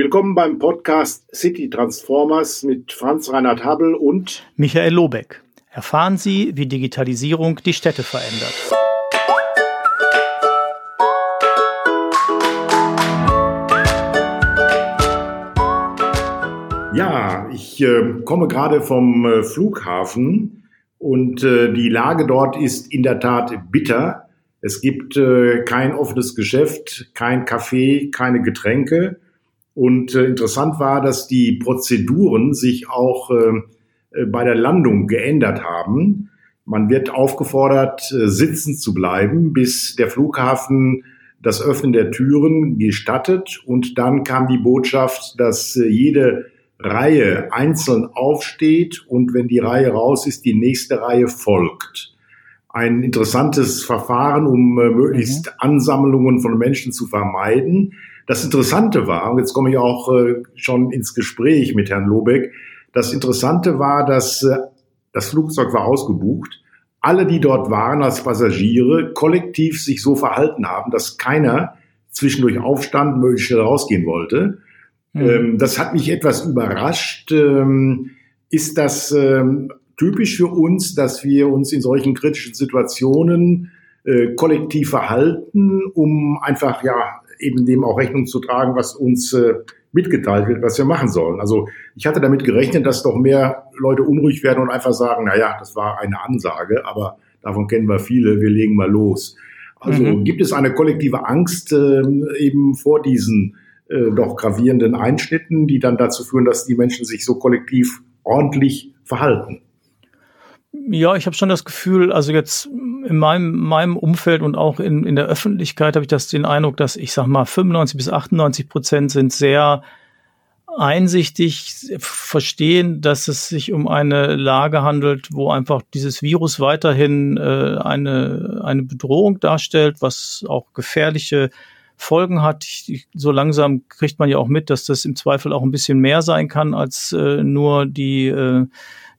Willkommen beim Podcast City Transformers mit Franz Reinhard Habel und Michael Lobeck. Erfahren Sie, wie Digitalisierung die Städte verändert. Ja, ich äh, komme gerade vom äh, Flughafen und äh, die Lage dort ist in der Tat bitter. Es gibt äh, kein offenes Geschäft, kein Café, keine Getränke. Und äh, interessant war, dass die Prozeduren sich auch äh, bei der Landung geändert haben. Man wird aufgefordert, äh, sitzen zu bleiben, bis der Flughafen das Öffnen der Türen gestattet. Und dann kam die Botschaft, dass äh, jede Reihe einzeln aufsteht und wenn die Reihe raus ist, die nächste Reihe folgt. Ein interessantes Verfahren, um äh, möglichst mhm. Ansammlungen von Menschen zu vermeiden. Das Interessante war, und jetzt komme ich auch äh, schon ins Gespräch mit Herrn Lobeck, das Interessante war, dass äh, das Flugzeug war ausgebucht. Alle, die dort waren als Passagiere, kollektiv sich so verhalten haben, dass keiner zwischendurch aufstand, möglichst schnell rausgehen wollte. Mhm. Ähm, das hat mich etwas überrascht. Ähm, ist das ähm, typisch für uns, dass wir uns in solchen kritischen Situationen äh, kollektiv verhalten, um einfach ja eben dem auch Rechnung zu tragen, was uns äh, mitgeteilt wird, was wir machen sollen. Also ich hatte damit gerechnet, dass doch mehr Leute unruhig werden und einfach sagen, na ja, das war eine Ansage, aber davon kennen wir viele, wir legen mal los. Also mhm. gibt es eine kollektive Angst äh, eben vor diesen äh, doch gravierenden Einschnitten, die dann dazu führen, dass die Menschen sich so kollektiv ordentlich verhalten? Ja, ich habe schon das Gefühl, also jetzt in meinem, meinem Umfeld und auch in, in der Öffentlichkeit habe ich das den Eindruck, dass ich sag mal 95 bis 98 Prozent sind sehr einsichtig verstehen, dass es sich um eine Lage handelt, wo einfach dieses Virus weiterhin äh, eine, eine Bedrohung darstellt, was auch gefährliche Folgen hat. Ich, so langsam kriegt man ja auch mit, dass das im Zweifel auch ein bisschen mehr sein kann als äh, nur die äh,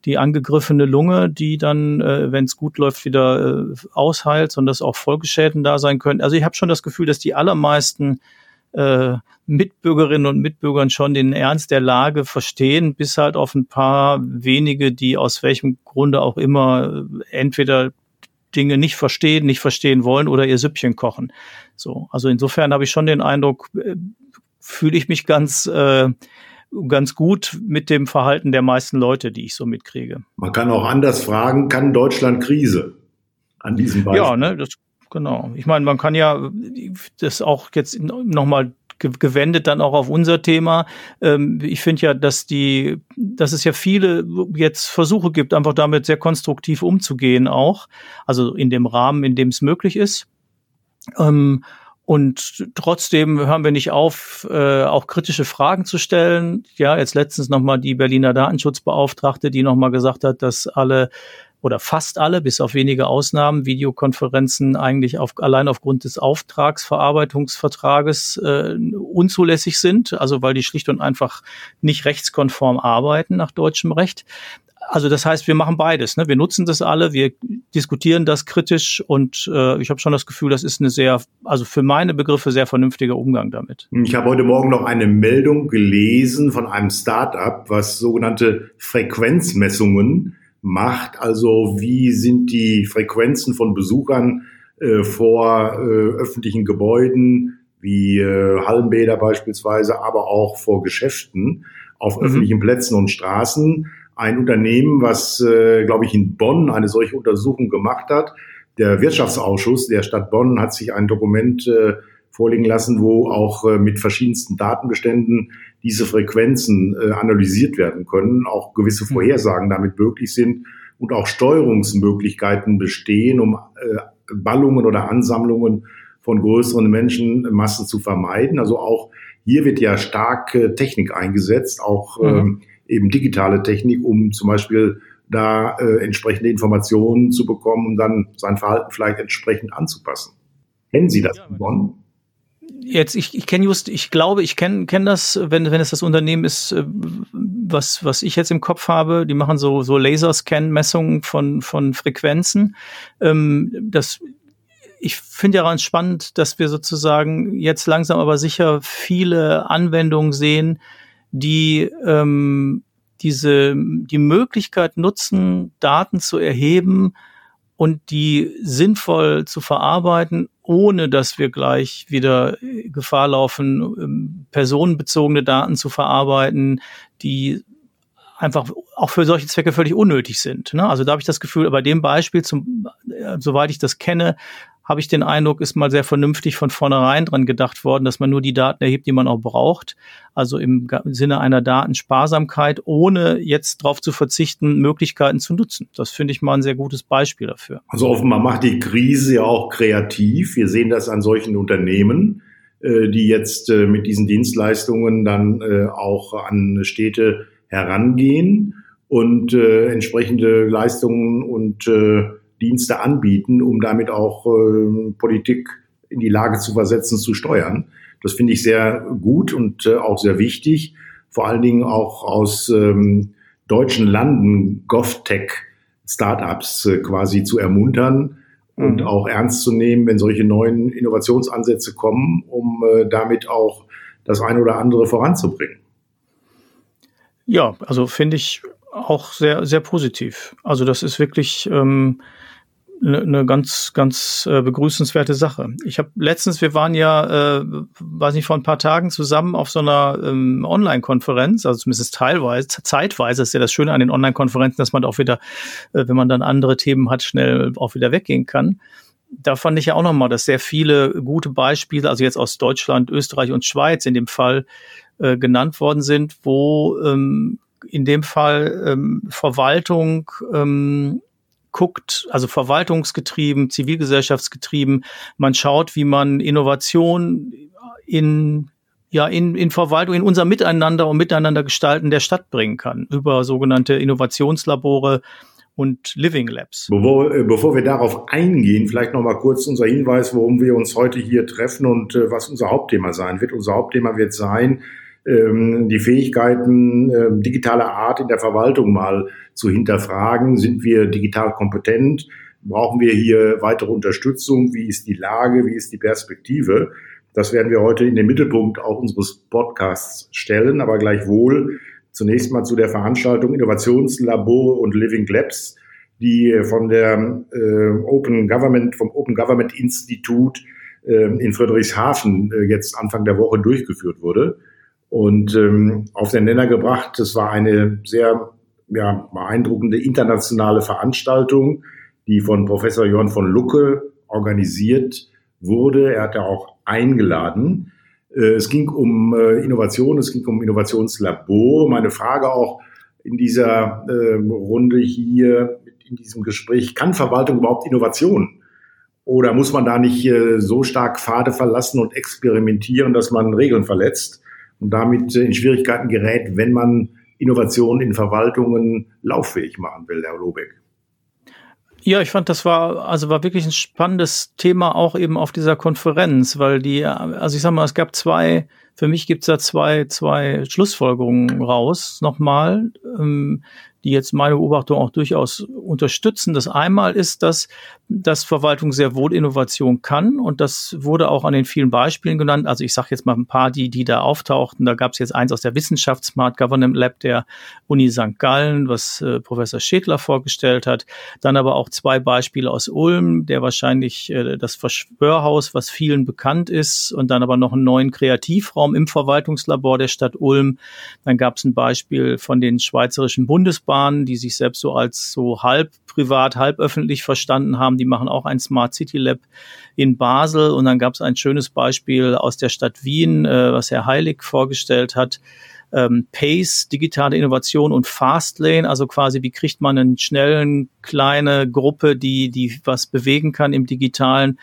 die angegriffene Lunge, die dann, äh, wenn es gut läuft, wieder äh, ausheilt, sondern dass auch Folgeschäden da sein können. Also ich habe schon das Gefühl, dass die allermeisten äh, Mitbürgerinnen und Mitbürgern schon den Ernst der Lage verstehen, bis halt auf ein paar wenige, die aus welchem Grunde auch immer äh, entweder Dinge nicht verstehen, nicht verstehen wollen oder ihr Süppchen kochen. So, also insofern habe ich schon den Eindruck, äh, fühle ich mich ganz äh, ganz gut mit dem Verhalten der meisten Leute, die ich so mitkriege. Man kann auch anders fragen, kann Deutschland Krise an diesem Beispiel? Ja, ne, das, genau. Ich meine, man kann ja das auch jetzt nochmal gewendet dann auch auf unser Thema. Ähm, ich finde ja, dass die, dass es ja viele jetzt Versuche gibt, einfach damit sehr konstruktiv umzugehen auch. Also in dem Rahmen, in dem es möglich ist. Und trotzdem hören wir nicht auf, äh, auch kritische Fragen zu stellen. Ja, jetzt letztens nochmal die Berliner Datenschutzbeauftragte, die nochmal gesagt hat, dass alle oder fast alle, bis auf wenige Ausnahmen, Videokonferenzen eigentlich auf, allein aufgrund des Auftragsverarbeitungsvertrages äh, unzulässig sind, also weil die schlicht und einfach nicht rechtskonform arbeiten nach deutschem Recht also das heißt, wir machen beides. Ne? Wir nutzen das alle, wir diskutieren das kritisch und äh, ich habe schon das Gefühl, das ist eine sehr, also für meine Begriffe sehr vernünftiger Umgang damit. Ich habe heute Morgen noch eine Meldung gelesen von einem Start-up, was sogenannte Frequenzmessungen macht. Also wie sind die Frequenzen von Besuchern äh, vor äh, öffentlichen Gebäuden wie äh, Hallenbäder beispielsweise, aber auch vor Geschäften auf mhm. öffentlichen Plätzen und Straßen ein Unternehmen, was, äh, glaube ich, in Bonn eine solche Untersuchung gemacht hat. Der Wirtschaftsausschuss der Stadt Bonn hat sich ein Dokument äh, vorlegen lassen, wo auch äh, mit verschiedensten Datenbeständen diese Frequenzen äh, analysiert werden können, auch gewisse mhm. Vorhersagen damit möglich sind und auch Steuerungsmöglichkeiten bestehen, um äh, Ballungen oder Ansammlungen von größeren Menschenmassen zu vermeiden. Also auch hier wird ja stark äh, Technik eingesetzt, auch mhm. ähm, eben digitale Technik, um zum Beispiel da äh, entsprechende Informationen zu bekommen und dann sein Verhalten vielleicht entsprechend anzupassen. Kennen Sie das ja, in Bonn? Jetzt, ich, ich kenne just, ich glaube, ich kenne kenn das, wenn, wenn es das Unternehmen ist, äh, was, was ich jetzt im Kopf habe, die machen so, so Laserscan-Messungen von, von Frequenzen. Ähm, das ich finde ja ganz spannend, dass wir sozusagen jetzt langsam aber sicher viele Anwendungen sehen, die ähm, diese die Möglichkeit nutzen, Daten zu erheben und die sinnvoll zu verarbeiten, ohne dass wir gleich wieder Gefahr laufen, ähm, personenbezogene Daten zu verarbeiten, die einfach auch für solche Zwecke völlig unnötig sind. Ne? Also da habe ich das Gefühl, bei dem Beispiel, zum, äh, soweit ich das kenne, habe ich den Eindruck, ist mal sehr vernünftig von vornherein dran gedacht worden, dass man nur die Daten erhebt, die man auch braucht. Also im Sinne einer Datensparsamkeit, ohne jetzt darauf zu verzichten, Möglichkeiten zu nutzen. Das finde ich mal ein sehr gutes Beispiel dafür. Also offenbar macht die Krise ja auch kreativ. Wir sehen das an solchen Unternehmen, äh, die jetzt äh, mit diesen Dienstleistungen dann auch an Städte herangehen und entsprechende Leistungen und Dienste anbieten, um damit auch äh, Politik in die Lage zu versetzen, zu steuern. Das finde ich sehr gut und äh, auch sehr wichtig, vor allen Dingen auch aus ähm, deutschen Landen GovTech-Startups äh, quasi zu ermuntern und mhm. auch ernst zu nehmen, wenn solche neuen Innovationsansätze kommen, um äh, damit auch das eine oder andere voranzubringen. Ja, also finde ich auch sehr, sehr positiv. Also das ist wirklich ähm, eine ne ganz, ganz äh, begrüßenswerte Sache. Ich habe letztens, wir waren ja, äh, weiß nicht, vor ein paar Tagen zusammen auf so einer ähm, Online-Konferenz, also zumindest teilweise, zeitweise ist ja das Schöne an den Online-Konferenzen, dass man auch wieder, äh, wenn man dann andere Themen hat, schnell auch wieder weggehen kann. Da fand ich ja auch nochmal, dass sehr viele gute Beispiele, also jetzt aus Deutschland, Österreich und Schweiz in dem Fall äh, genannt worden sind, wo ähm, in dem Fall ähm, Verwaltung ähm, guckt, also verwaltungsgetrieben, zivilgesellschaftsgetrieben. Man schaut, wie man Innovation in ja, in, in Verwaltung, in unser Miteinander und Miteinander gestalten der Stadt bringen kann, über sogenannte Innovationslabore und Living Labs. Bevor, äh, bevor wir darauf eingehen, vielleicht noch mal kurz unser Hinweis, warum wir uns heute hier treffen und äh, was unser Hauptthema sein wird. Unser Hauptthema wird sein, die Fähigkeiten äh, digitaler Art in der Verwaltung mal zu hinterfragen. Sind wir digital kompetent? Brauchen wir hier weitere Unterstützung? Wie ist die Lage? Wie ist die Perspektive? Das werden wir heute in den Mittelpunkt auch unseres Podcasts stellen, aber gleichwohl zunächst mal zu der Veranstaltung Innovationslabore und Living Labs, die von der äh, Open Government, vom Open Government Institut äh, in Friedrichshafen äh, jetzt Anfang der Woche durchgeführt wurde und ähm, auf den Nenner gebracht. Das war eine sehr ja, beeindruckende internationale Veranstaltung, die von Professor Jörn von Lucke organisiert wurde. Er hatte auch eingeladen. Äh, es ging um äh, Innovation, es ging um Innovationslabor. Meine Frage auch in dieser äh, Runde hier, in diesem Gespräch, kann Verwaltung überhaupt Innovation? Oder muss man da nicht äh, so stark Pfade verlassen und experimentieren, dass man Regeln verletzt? Und damit in Schwierigkeiten gerät, wenn man Innovationen in Verwaltungen lauffähig machen will, Herr Lobeck. Ja, ich fand, das war, also war wirklich ein spannendes Thema auch eben auf dieser Konferenz, weil die, also ich sag mal, es gab zwei, für mich gibt's da zwei, zwei Schlussfolgerungen raus, nochmal. Ähm, die jetzt meine Beobachtung auch durchaus unterstützen. Das einmal ist, dass, dass Verwaltung sehr wohl Innovation kann und das wurde auch an den vielen Beispielen genannt. Also ich sage jetzt mal ein paar, die, die da auftauchten. Da gab es jetzt eins aus der Wissenschaft Smart Government Lab der Uni St. Gallen, was äh, Professor Schädler vorgestellt hat. Dann aber auch zwei Beispiele aus Ulm, der wahrscheinlich äh, das Verschwörhaus, was vielen bekannt ist, und dann aber noch einen neuen Kreativraum im Verwaltungslabor der Stadt Ulm. Dann gab es ein Beispiel von den schweizerischen Bundesbahnen Nachbarn, die sich selbst so als so halb privat, halb öffentlich verstanden haben. Die machen auch ein Smart City Lab in Basel. Und dann gab es ein schönes Beispiel aus der Stadt Wien, äh, was Herr Heilig vorgestellt hat. Ähm, Pace, digitale Innovation und Fastlane, also quasi, wie kriegt man eine schnellen, kleine Gruppe, die, die was bewegen kann im Digitalen,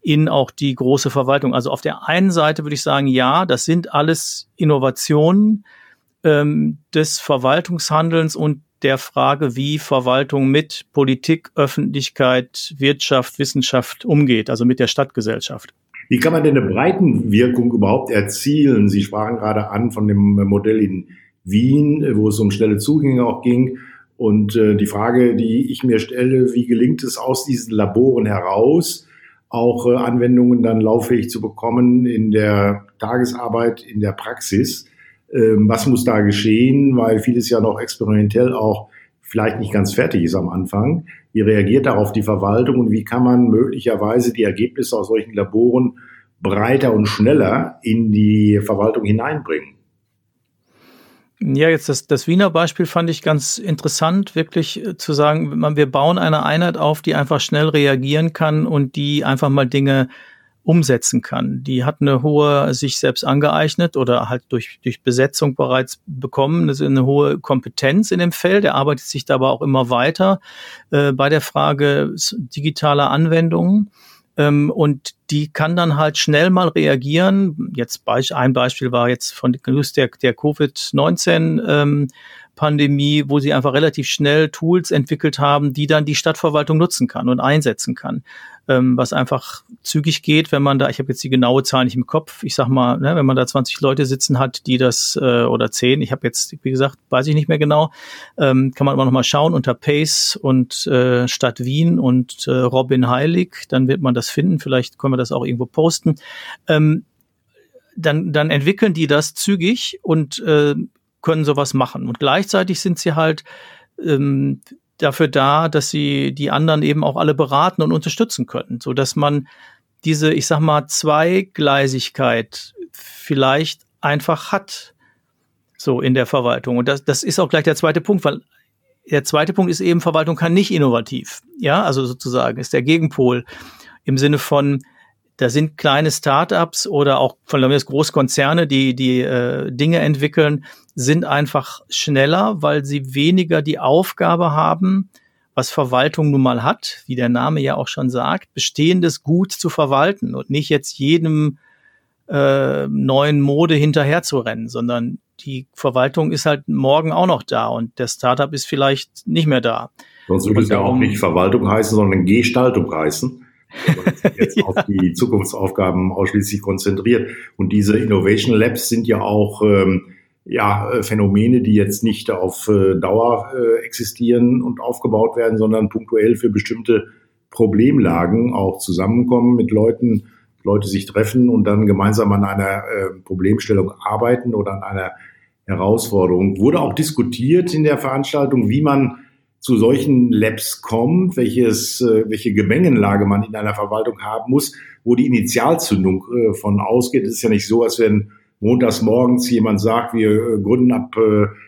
in auch die große Verwaltung. Also auf der einen Seite würde ich sagen, ja, das sind alles Innovationen ähm, des Verwaltungshandelns und der Frage, wie Verwaltung mit Politik, Öffentlichkeit, Wirtschaft, Wissenschaft umgeht, also mit der Stadtgesellschaft. Wie kann man denn eine Breitenwirkung überhaupt erzielen? Sie sprachen gerade an von dem Modell in Wien, wo es um schnelle Zugänge auch ging. Und äh, die Frage, die ich mir stelle, wie gelingt es aus diesen Laboren heraus, auch äh, Anwendungen dann lauffähig zu bekommen in der Tagesarbeit, in der Praxis. Ähm, was muss da geschehen, weil vieles ja noch experimentell auch vielleicht nicht ganz fertig ist am Anfang. Wie reagiert darauf die Verwaltung und wie kann man möglicherweise die Ergebnisse aus solchen Laboren breiter und schneller in die Verwaltung hineinbringen? Ja, jetzt das, das Wiener Beispiel fand ich ganz interessant, wirklich äh, zu sagen, wir bauen eine Einheit auf, die einfach schnell reagieren kann und die einfach mal Dinge umsetzen kann. Die hat eine hohe, sich selbst angeeignet oder halt durch, durch Besetzung bereits bekommen, also eine hohe Kompetenz in dem Feld. Er arbeitet sich da aber auch immer weiter äh, bei der Frage digitaler Anwendungen. Ähm, und die kann dann halt schnell mal reagieren. Jetzt ein Beispiel war jetzt von der, der Covid-19 ähm, Pandemie, wo sie einfach relativ schnell Tools entwickelt haben, die dann die Stadtverwaltung nutzen kann und einsetzen kann. Ähm, was einfach zügig geht, wenn man da, ich habe jetzt die genaue Zahl nicht im Kopf, ich sag mal, ne, wenn man da 20 Leute sitzen hat, die das, äh, oder 10, ich habe jetzt, wie gesagt, weiß ich nicht mehr genau, ähm, kann man aber nochmal schauen unter Pace und äh, Stadt Wien und äh, Robin Heilig, dann wird man das finden, vielleicht können wir das auch irgendwo posten. Ähm, dann, dann entwickeln die das zügig und äh, können sowas machen. Und gleichzeitig sind sie halt ähm, dafür da, dass sie die anderen eben auch alle beraten und unterstützen können, so dass man diese, ich sag mal, Zweigleisigkeit vielleicht einfach hat, so in der Verwaltung. Und das, das ist auch gleich der zweite Punkt, weil der zweite Punkt ist eben, Verwaltung kann nicht innovativ. Ja, also sozusagen ist der Gegenpol im Sinne von, da sind kleine Startups oder auch von mir Großkonzerne, die die äh, Dinge entwickeln, sind einfach schneller, weil sie weniger die Aufgabe haben, was Verwaltung nun mal hat, wie der Name ja auch schon sagt, bestehendes Gut zu verwalten und nicht jetzt jedem äh, neuen Mode hinterher zu rennen, sondern die Verwaltung ist halt morgen auch noch da und der Startup ist vielleicht nicht mehr da. Sonst würde es ja auch nicht Verwaltung heißen, sondern Gestaltung heißen jetzt ja. auf die Zukunftsaufgaben ausschließlich konzentriert. Und diese Innovation Labs sind ja auch ähm, ja, äh, Phänomene, die jetzt nicht auf äh, Dauer äh, existieren und aufgebaut werden, sondern punktuell für bestimmte Problemlagen auch zusammenkommen mit Leuten, Leute sich treffen und dann gemeinsam an einer äh, Problemstellung arbeiten oder an einer Herausforderung. Wurde auch diskutiert in der Veranstaltung, wie man zu solchen Labs kommt, welches, äh, welche Gemengenlage man in einer Verwaltung haben muss, wo die Initialzündung äh, von ausgeht. Es ist ja nicht so, als wenn montags morgens jemand sagt, wir äh, gründen ab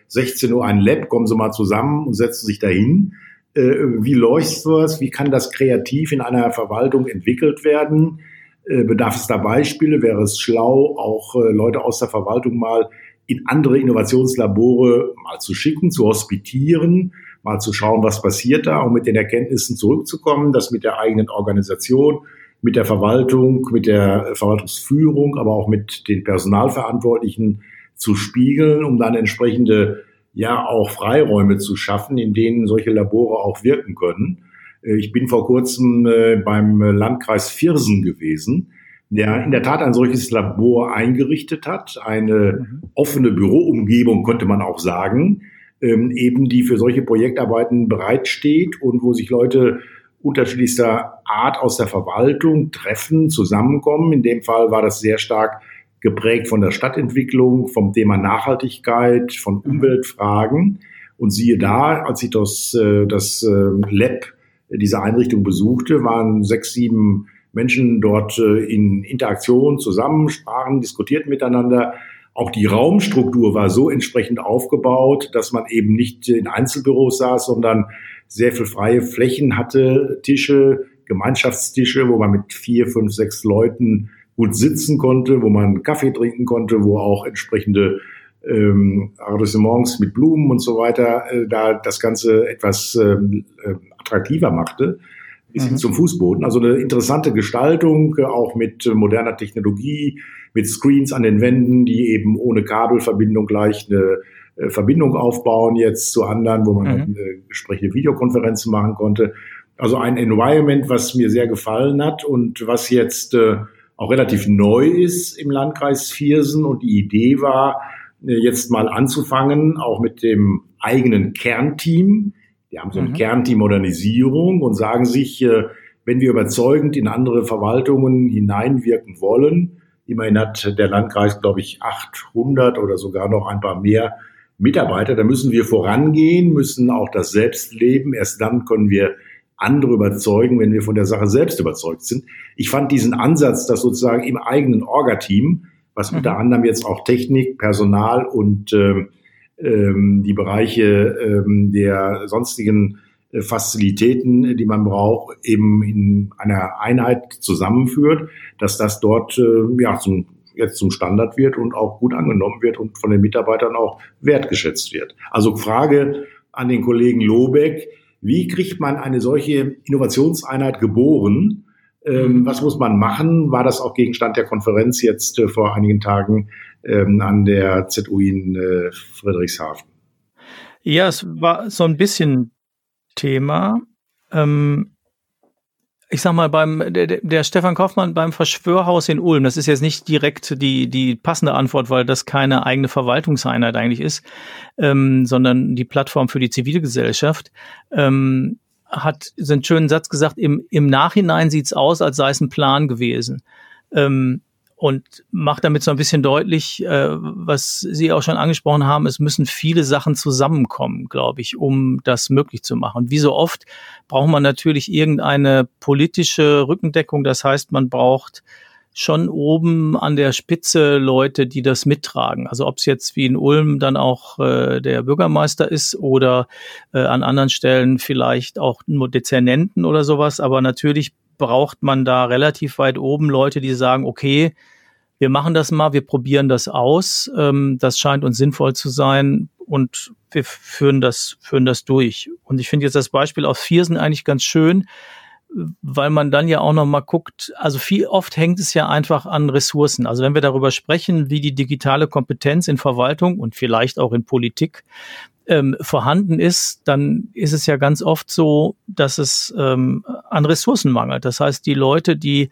16 Uhr ein Lab, kommen Sie mal zusammen und setzen sich dahin. Wie läuft sowas? Wie kann das kreativ in einer Verwaltung entwickelt werden? Bedarf es da Beispiele? Wäre es schlau, auch Leute aus der Verwaltung mal in andere Innovationslabore mal zu schicken, zu hospitieren? Mal zu schauen, was passiert da, um mit den Erkenntnissen zurückzukommen, das mit der eigenen Organisation, mit der Verwaltung, mit der Verwaltungsführung, aber auch mit den Personalverantwortlichen zu spiegeln, um dann entsprechende ja auch Freiräume zu schaffen, in denen solche Labore auch wirken können. Äh, ich bin vor kurzem äh, beim Landkreis Viersen gewesen, der in der Tat ein solches Labor eingerichtet hat, eine mhm. offene Büroumgebung, könnte man auch sagen, ähm, eben die für solche Projektarbeiten bereitsteht und wo sich Leute unterschiedlichster Art aus der Verwaltung treffen, zusammenkommen. In dem Fall war das sehr stark geprägt von der Stadtentwicklung, vom Thema Nachhaltigkeit, von mhm. Umweltfragen. Und siehe da, als ich das, äh, das ähm, Lab dieser Einrichtung besuchte, waren sechs, sieben Menschen dort äh, in Interaktion zusammen, sprachen, diskutierten miteinander auch die Raumstruktur war so entsprechend aufgebaut, dass man eben nicht in Einzelbüros saß, sondern sehr viel freie Flächen hatte, Tische, Gemeinschaftstische, wo man mit vier, fünf, sechs Leuten gut sitzen konnte, wo man Kaffee trinken konnte, wo auch entsprechende ähm, Arrondissements mit Blumen und so weiter äh, da das Ganze etwas ähm, äh, attraktiver machte bis hin mhm. zum Fußboden. Also eine interessante Gestaltung, auch mit moderner Technologie, mit Screens an den Wänden, die eben ohne Kabelverbindung gleich eine äh, Verbindung aufbauen jetzt zu anderen, wo man mhm. eine entsprechende Videokonferenzen machen konnte. Also ein Environment, was mir sehr gefallen hat und was jetzt äh, auch relativ neu ist im Landkreis Viersen. Und die Idee war, jetzt mal anzufangen, auch mit dem eigenen Kernteam. Die haben so ein mhm. Kernteam Modernisierung und sagen sich, äh, wenn wir überzeugend in andere Verwaltungen hineinwirken wollen, immerhin hat der Landkreis, glaube ich, 800 oder sogar noch ein paar mehr Mitarbeiter, da müssen wir vorangehen, müssen auch das selbst leben. Erst dann können wir andere überzeugen, wenn wir von der Sache selbst überzeugt sind. Ich fand diesen Ansatz, dass sozusagen im eigenen Orga-Team, was mhm. unter anderem jetzt auch Technik, Personal und ähm, ähm, die Bereiche ähm, der sonstigen Fazilitäten, die man braucht, eben in einer Einheit zusammenführt, dass das dort äh, ja zum jetzt zum Standard wird und auch gut angenommen wird und von den Mitarbeitern auch wertgeschätzt wird. Also Frage an den Kollegen Lobeck, wie kriegt man eine solche Innovationseinheit geboren? Ähm, was muss man machen? War das auch Gegenstand der Konferenz jetzt äh, vor einigen Tagen ähm, an der ZU in äh, Friedrichshafen? Ja, es war so ein bisschen Thema. Ähm, ich sag mal, beim der, der Stefan Kaufmann beim Verschwörhaus in Ulm, das ist jetzt nicht direkt die, die passende Antwort, weil das keine eigene Verwaltungseinheit eigentlich ist, ähm, sondern die Plattform für die Zivilgesellschaft, ähm, hat so einen schönen Satz gesagt, im, im Nachhinein sieht's aus, als sei es ein Plan gewesen. Ähm, und macht damit so ein bisschen deutlich, äh, was Sie auch schon angesprochen haben, es müssen viele Sachen zusammenkommen, glaube ich, um das möglich zu machen. Und wie so oft braucht man natürlich irgendeine politische Rückendeckung. Das heißt, man braucht schon oben an der Spitze Leute, die das mittragen. Also ob es jetzt wie in Ulm dann auch äh, der Bürgermeister ist oder äh, an anderen Stellen vielleicht auch nur Dezernenten oder sowas. Aber natürlich braucht man da relativ weit oben Leute, die sagen, okay, wir machen das mal, wir probieren das aus, ähm, das scheint uns sinnvoll zu sein und wir führen das, führen das durch. Und ich finde jetzt das Beispiel aus Viersen eigentlich ganz schön, weil man dann ja auch noch mal guckt, also viel oft hängt es ja einfach an Ressourcen. Also wenn wir darüber sprechen, wie die digitale Kompetenz in Verwaltung und vielleicht auch in Politik ähm, vorhanden ist, dann ist es ja ganz oft so, dass es ähm, an Ressourcen mangelt. Das heißt, die Leute, die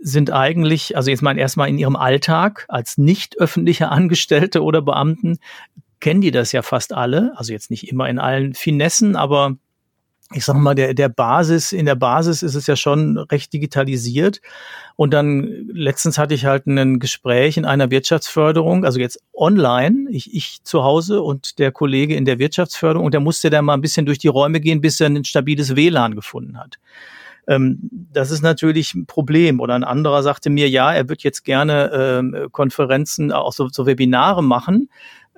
sind eigentlich, also jetzt mal erstmal in ihrem Alltag als nicht öffentliche Angestellte oder Beamten, kennen die das ja fast alle. Also jetzt nicht immer in allen Finessen, aber ich sag mal, der, der Basis, in der Basis ist es ja schon recht digitalisiert. Und dann letztens hatte ich halt ein Gespräch in einer Wirtschaftsförderung, also jetzt online, ich, ich zu Hause und der Kollege in der Wirtschaftsförderung, und der musste dann mal ein bisschen durch die Räume gehen, bis er ein stabiles WLAN gefunden hat. Ähm, das ist natürlich ein Problem. Oder ein anderer sagte mir, ja, er wird jetzt gerne ähm, Konferenzen, auch so, so Webinare machen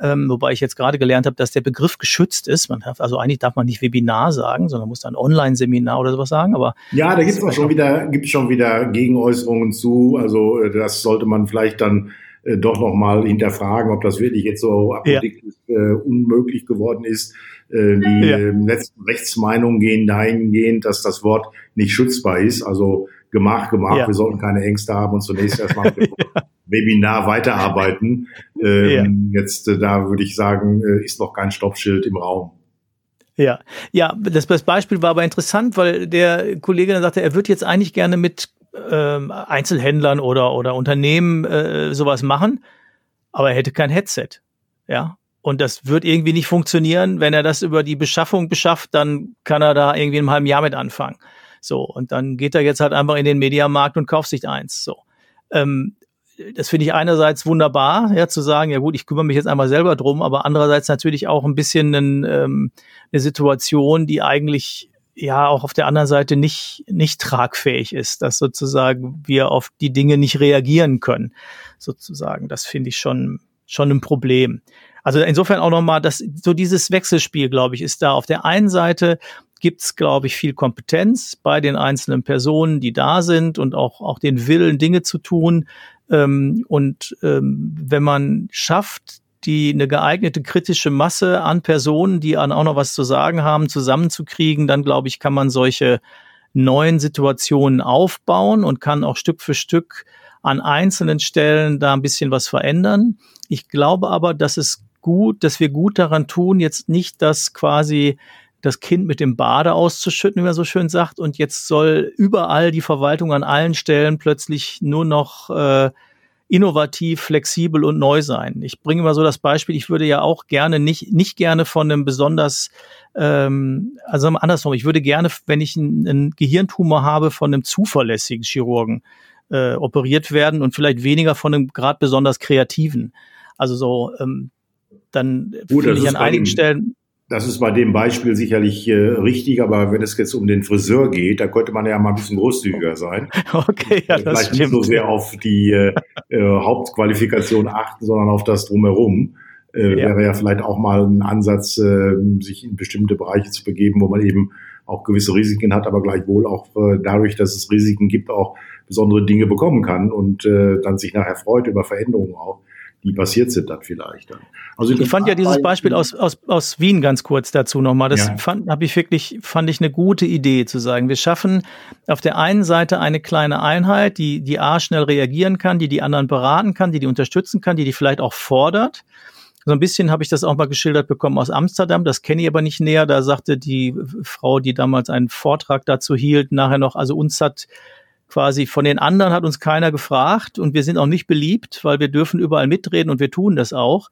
ähm, wobei ich jetzt gerade gelernt habe, dass der Begriff geschützt ist. Man darf, also eigentlich darf man nicht Webinar sagen, sondern muss dann Online-Seminar oder sowas sagen. Aber ja, da gibt es auch schon wieder, gibt schon wieder Gegenäußerungen zu. Also äh, das sollte man vielleicht dann äh, doch noch mal hinterfragen, ob das wirklich jetzt so apodiktisch ja. äh, unmöglich geworden ist. Äh, die ja. äh, letzten Rechtsmeinungen gehen dahingehend, dass das Wort nicht schützbar ist. Also gemacht, gemacht. Ja. Wir sollten keine Ängste haben und zunächst erstmal ja. Webinar weiterarbeiten. Ähm, ja. Jetzt, äh, da würde ich sagen, äh, ist noch kein Stoppschild im Raum. Ja, ja, das, das Beispiel war aber interessant, weil der Kollege dann sagte, er würde jetzt eigentlich gerne mit ähm, Einzelhändlern oder, oder Unternehmen äh, sowas machen, aber er hätte kein Headset. Ja, und das wird irgendwie nicht funktionieren. Wenn er das über die Beschaffung beschafft, dann kann er da irgendwie in einem halben Jahr mit anfangen. So, und dann geht er jetzt halt einfach in den Mediamarkt und kauft sich eins. So. Ähm, das finde ich einerseits wunderbar, ja, zu sagen, ja gut, ich kümmere mich jetzt einmal selber drum, aber andererseits natürlich auch ein bisschen ein, ähm, eine Situation, die eigentlich ja auch auf der anderen Seite nicht, nicht tragfähig ist, dass sozusagen wir auf die Dinge nicht reagieren können, sozusagen. Das finde ich schon, schon ein Problem. Also insofern auch nochmal, dass so dieses Wechselspiel, glaube ich, ist da. Auf der einen Seite gibt's, glaube ich, viel Kompetenz bei den einzelnen Personen, die da sind und auch, auch den Willen, Dinge zu tun. Ähm, und ähm, wenn man schafft, die eine geeignete kritische Masse an Personen, die an auch noch was zu sagen haben, zusammenzukriegen, dann glaube ich, kann man solche neuen Situationen aufbauen und kann auch Stück für Stück an einzelnen Stellen da ein bisschen was verändern. Ich glaube aber, dass es gut, dass wir gut daran tun, jetzt nicht das quasi das Kind mit dem Bade auszuschütten, wie man so schön sagt, und jetzt soll überall die Verwaltung an allen Stellen plötzlich nur noch äh, innovativ, flexibel und neu sein. Ich bringe mal so das Beispiel, ich würde ja auch gerne nicht, nicht gerne von einem besonders, ähm, also andersrum, ich würde gerne, wenn ich einen, einen Gehirntumor habe, von einem zuverlässigen Chirurgen äh, operiert werden und vielleicht weniger von einem gerade besonders kreativen. Also so, ähm, dann finde ich an einigen Stellen das ist bei dem Beispiel sicherlich äh, richtig, aber wenn es jetzt um den Friseur geht, da könnte man ja mal ein bisschen großzügiger sein. Okay, ja, das Vielleicht stimmt. nicht so sehr auf die äh, äh, Hauptqualifikation achten, sondern auf das Drumherum. Äh, ja. Wäre ja vielleicht auch mal ein Ansatz, äh, sich in bestimmte Bereiche zu begeben, wo man eben auch gewisse Risiken hat, aber gleichwohl auch äh, dadurch, dass es Risiken gibt, auch besondere Dinge bekommen kann und äh, dann sich nachher freut über Veränderungen auch die passiert sind dann vielleicht. Also ich fand ja dieses Beispiel aus, aus, aus Wien ganz kurz dazu nochmal. Das ja. fand, habe ich wirklich, fand ich eine gute Idee zu sagen. Wir schaffen auf der einen Seite eine kleine Einheit, die, die A schnell reagieren kann, die die anderen beraten kann, die die unterstützen kann, die die vielleicht auch fordert. So ein bisschen habe ich das auch mal geschildert bekommen aus Amsterdam. Das kenne ich aber nicht näher. Da sagte die Frau, die damals einen Vortrag dazu hielt, nachher noch, also uns hat quasi von den anderen hat uns keiner gefragt und wir sind auch nicht beliebt, weil wir dürfen überall mitreden und wir tun das auch.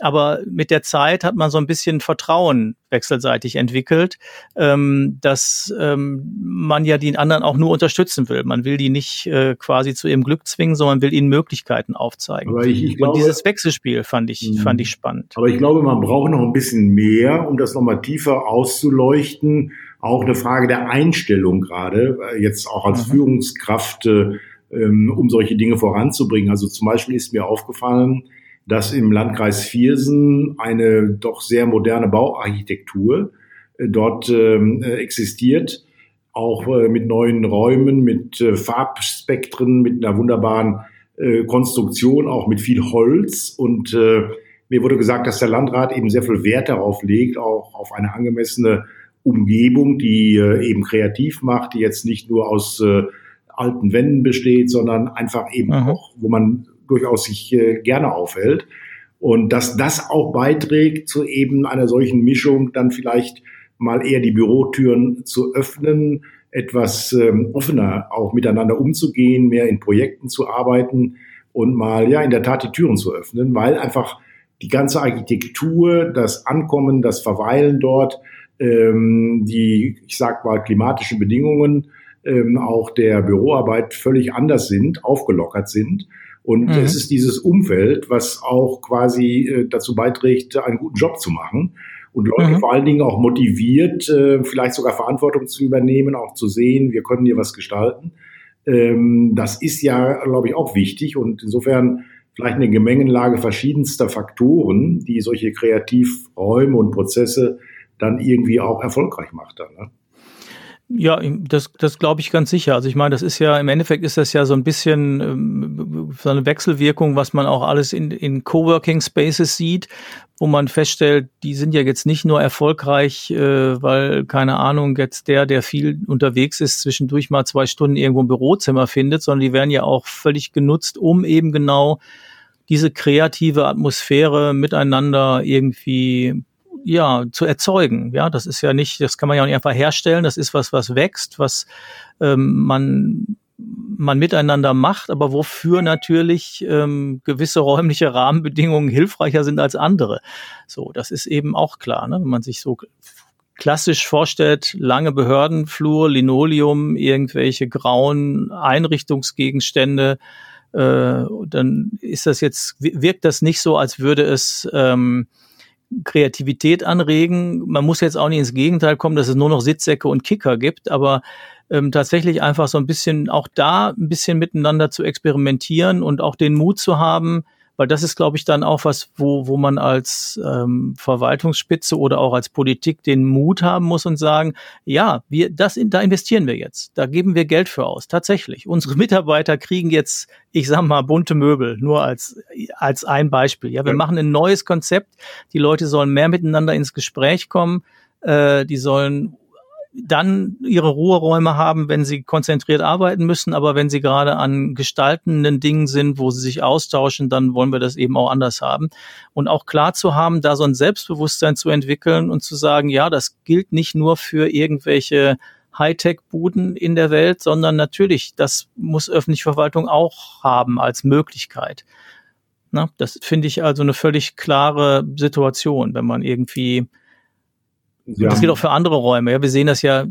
Aber mit der Zeit hat man so ein bisschen Vertrauen wechselseitig entwickelt, ähm, dass ähm, man ja die anderen auch nur unterstützen will. Man will die nicht äh, quasi zu ihrem Glück zwingen, sondern will ihnen Möglichkeiten aufzeigen. Aber ich, ich glaube, Und dieses Wechselspiel fand ich, mhm. fand ich spannend. Aber ich glaube, man braucht noch ein bisschen mehr, um das nochmal tiefer auszuleuchten auch eine Frage der Einstellung gerade, äh, jetzt auch als mhm. Führungskraft, äh, ähm, um solche Dinge voranzubringen. Also zum Beispiel ist mir aufgefallen, dass im Landkreis Viersen eine doch sehr moderne Bauarchitektur äh, dort ähm, existiert, auch mit neuen Räumen, mit Farbspektren, mit einer wunderbaren Konstruktion, auch mit viel Holz. Und mir wurde gesagt, dass der Landrat eben sehr viel Wert darauf legt, auch auf eine angemessene Umgebung, die äh, eben kreativ macht, die jetzt nicht nur aus äh, alten Wänden besteht, sondern einfach eben mhm. auch, wo man durchaus sich äh, gerne aufhält. Und dass das auch beiträgt zu eben einer solchen Mischung, dann vielleicht mal eher die Bürotüren zu öffnen, etwas ähm, offener auch miteinander umzugehen, mehr in Projekten zu arbeiten und mal ja in der Tat die Türen zu öffnen, weil einfach die ganze Architektur, das Ankommen, das Verweilen dort ähm, die, ich sag mal, klimatischen Bedingungen ähm, auch der Büroarbeit völlig anders sind, aufgelockert sind. Und mhm. es ist dieses Umfeld, was auch quasi äh, dazu beiträgt, einen guten Job zu machen und Leute mhm. vor allen Dingen auch motiviert, äh, vielleicht sogar Verantwortung zu übernehmen, auch zu sehen, wir können hier was gestalten. Ähm, das ist ja, glaube ich, auch wichtig und insofern vielleicht eine Gemengenlage verschiedenster Faktoren, die solche Kreativräume und Prozesse dann irgendwie auch erfolgreich macht. Dann, ne? Ja, das, das glaube ich ganz sicher. Also ich meine, das ist ja, im Endeffekt ist das ja so ein bisschen ähm, so eine Wechselwirkung, was man auch alles in, in Coworking Spaces sieht, wo man feststellt, die sind ja jetzt nicht nur erfolgreich, äh, weil, keine Ahnung, jetzt der, der viel unterwegs ist, zwischendurch mal zwei Stunden irgendwo ein Bürozimmer findet, sondern die werden ja auch völlig genutzt, um eben genau diese kreative Atmosphäre miteinander irgendwie ja, zu erzeugen. Ja, das ist ja nicht, das kann man ja auch nicht einfach herstellen. Das ist was, was wächst, was ähm, man man miteinander macht, aber wofür natürlich ähm, gewisse räumliche Rahmenbedingungen hilfreicher sind als andere. So, das ist eben auch klar, ne? wenn man sich so klassisch vorstellt, lange Behördenflur, Linoleum, irgendwelche grauen Einrichtungsgegenstände, äh, dann ist das jetzt, wirkt das nicht so, als würde es ähm, Kreativität anregen. Man muss jetzt auch nicht ins Gegenteil kommen, dass es nur noch Sitzsäcke und Kicker gibt, aber ähm, tatsächlich einfach so ein bisschen auch da ein bisschen miteinander zu experimentieren und auch den Mut zu haben, weil das ist, glaube ich, dann auch was, wo, wo man als ähm, Verwaltungsspitze oder auch als Politik den Mut haben muss und sagen, ja, wir, das, da investieren wir jetzt, da geben wir Geld für aus, tatsächlich. Unsere Mitarbeiter kriegen jetzt, ich sag mal, bunte Möbel, nur als, als ein Beispiel. Ja, wir ja. machen ein neues Konzept, die Leute sollen mehr miteinander ins Gespräch kommen, äh, die sollen dann ihre Ruheräume haben, wenn sie konzentriert arbeiten müssen. Aber wenn sie gerade an gestaltenden Dingen sind, wo sie sich austauschen, dann wollen wir das eben auch anders haben. Und auch klar zu haben, da so ein Selbstbewusstsein zu entwickeln und zu sagen, ja, das gilt nicht nur für irgendwelche Hightech-Buden in der Welt, sondern natürlich, das muss öffentliche Verwaltung auch haben als Möglichkeit. Na, das finde ich also eine völlig klare Situation, wenn man irgendwie ja. Das gilt auch für andere Räume. Ja, wir sehen das ja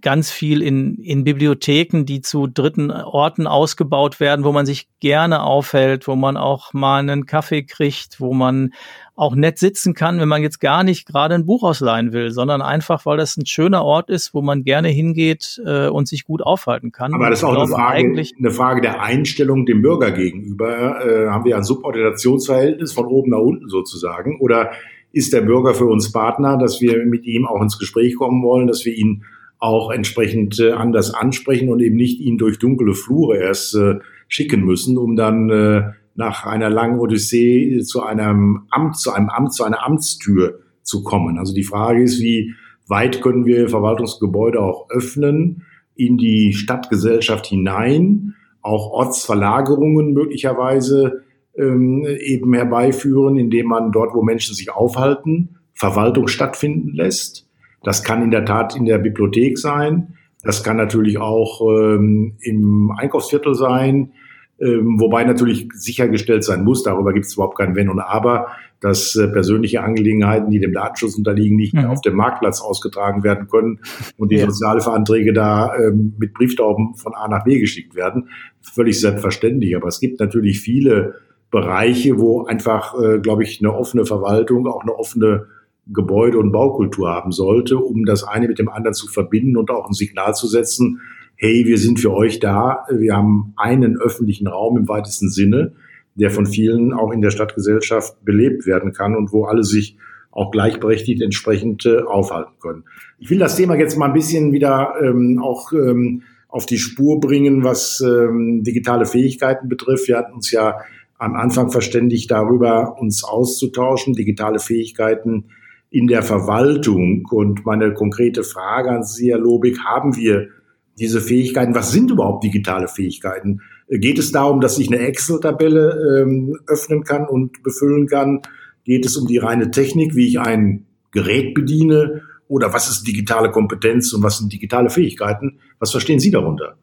ganz viel in, in Bibliotheken, die zu dritten Orten ausgebaut werden, wo man sich gerne aufhält, wo man auch mal einen Kaffee kriegt, wo man auch nett sitzen kann, wenn man jetzt gar nicht gerade ein Buch ausleihen will, sondern einfach, weil das ein schöner Ort ist, wo man gerne hingeht äh, und sich gut aufhalten kann. Aber das ist auch eine Frage, eine Frage der Einstellung dem Bürger gegenüber. Äh, haben wir ein Subordinationsverhältnis von oben nach unten sozusagen? Oder ist der Bürger für uns Partner, dass wir mit ihm auch ins Gespräch kommen wollen, dass wir ihn auch entsprechend äh, anders ansprechen und eben nicht ihn durch dunkle Flure erst äh, schicken müssen, um dann äh, nach einer langen Odyssee zu einem Amt, zu einem Amt, zu einer Amtstür zu kommen. Also die Frage ist, wie weit können wir Verwaltungsgebäude auch öffnen in die Stadtgesellschaft hinein, auch Ortsverlagerungen möglicherweise ähm, eben herbeiführen, indem man dort, wo Menschen sich aufhalten, Verwaltung stattfinden lässt das kann in der Tat in der Bibliothek sein. Das kann natürlich auch ähm, im Einkaufsviertel sein, ähm, wobei natürlich sichergestellt sein muss, darüber gibt es überhaupt kein Wenn und Aber, dass äh, persönliche Angelegenheiten, die dem Datenschutz unterliegen, nicht mhm. auf dem Marktplatz ausgetragen werden können und die ja. Sozialveranträge da ähm, mit Brieftauben von A nach B geschickt werden. Völlig selbstverständlich. Aber es gibt natürlich viele Bereiche, wo einfach, äh, glaube ich, eine offene Verwaltung, auch eine offene Gebäude- und Baukultur haben sollte, um das eine mit dem anderen zu verbinden und auch ein Signal zu setzen, hey, wir sind für euch da, wir haben einen öffentlichen Raum im weitesten Sinne, der von vielen auch in der Stadtgesellschaft belebt werden kann und wo alle sich auch gleichberechtigt entsprechend äh, aufhalten können. Ich will das Thema jetzt mal ein bisschen wieder ähm, auch ähm, auf die Spur bringen, was ähm, digitale Fähigkeiten betrifft. Wir hatten uns ja am Anfang verständigt darüber, uns auszutauschen, digitale Fähigkeiten in der Verwaltung. Und meine konkrete Frage an Sie, Herr Lobig, haben wir diese Fähigkeiten? Was sind überhaupt digitale Fähigkeiten? Geht es darum, dass ich eine Excel-Tabelle ähm, öffnen kann und befüllen kann? Geht es um die reine Technik, wie ich ein Gerät bediene? Oder was ist digitale Kompetenz und was sind digitale Fähigkeiten? Was verstehen Sie darunter?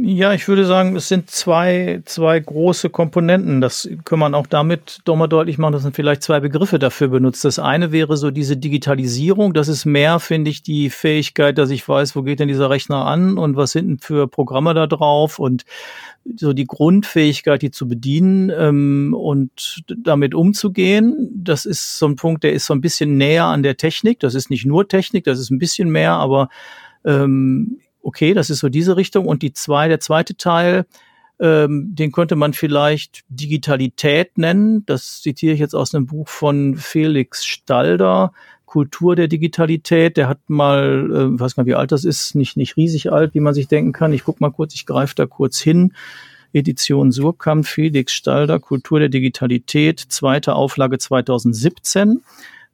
Ja, ich würde sagen, es sind zwei, zwei große Komponenten. Das kann man auch damit doch mal deutlich machen, dass man vielleicht zwei Begriffe dafür benutzt. Das eine wäre so diese Digitalisierung. Das ist mehr, finde ich, die Fähigkeit, dass ich weiß, wo geht denn dieser Rechner an und was sind denn für Programme da drauf und so die Grundfähigkeit, die zu bedienen ähm, und damit umzugehen. Das ist so ein Punkt, der ist so ein bisschen näher an der Technik. Das ist nicht nur Technik, das ist ein bisschen mehr, aber ähm, okay, das ist so diese Richtung. Und die zwei, der zweite Teil, ähm, den könnte man vielleicht Digitalität nennen. Das zitiere ich jetzt aus einem Buch von Felix Stalder, Kultur der Digitalität. Der hat mal, äh, weiß gar nicht, wie alt das ist, nicht, nicht riesig alt, wie man sich denken kann. Ich guck mal kurz, ich greife da kurz hin. Edition Surkamp, Felix Stalder, Kultur der Digitalität, zweite Auflage 2017.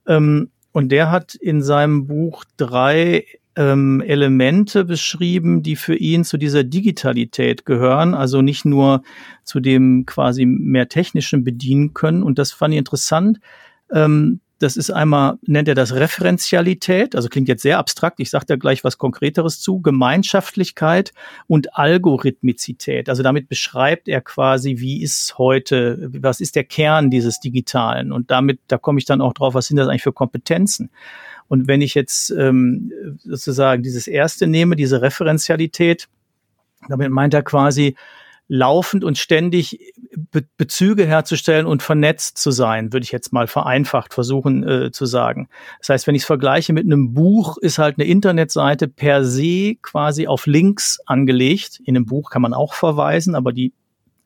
Ähm, und der hat in seinem Buch drei ähm, Elemente beschrieben, die für ihn zu dieser Digitalität gehören, also nicht nur zu dem quasi mehr technischen bedienen können. Und das fand ich interessant. Ähm, das ist einmal, nennt er das Referenzialität, also klingt jetzt sehr abstrakt, ich sage da gleich was Konkreteres zu, Gemeinschaftlichkeit und Algorithmizität. Also damit beschreibt er quasi, wie ist heute, was ist der Kern dieses Digitalen. Und damit, da komme ich dann auch drauf, was sind das eigentlich für Kompetenzen. Und wenn ich jetzt ähm, sozusagen dieses erste nehme, diese Referenzialität, damit meint er quasi, laufend und ständig Be Bezüge herzustellen und vernetzt zu sein, würde ich jetzt mal vereinfacht versuchen äh, zu sagen. Das heißt, wenn ich es vergleiche mit einem Buch, ist halt eine Internetseite per se quasi auf Links angelegt. In einem Buch kann man auch verweisen, aber die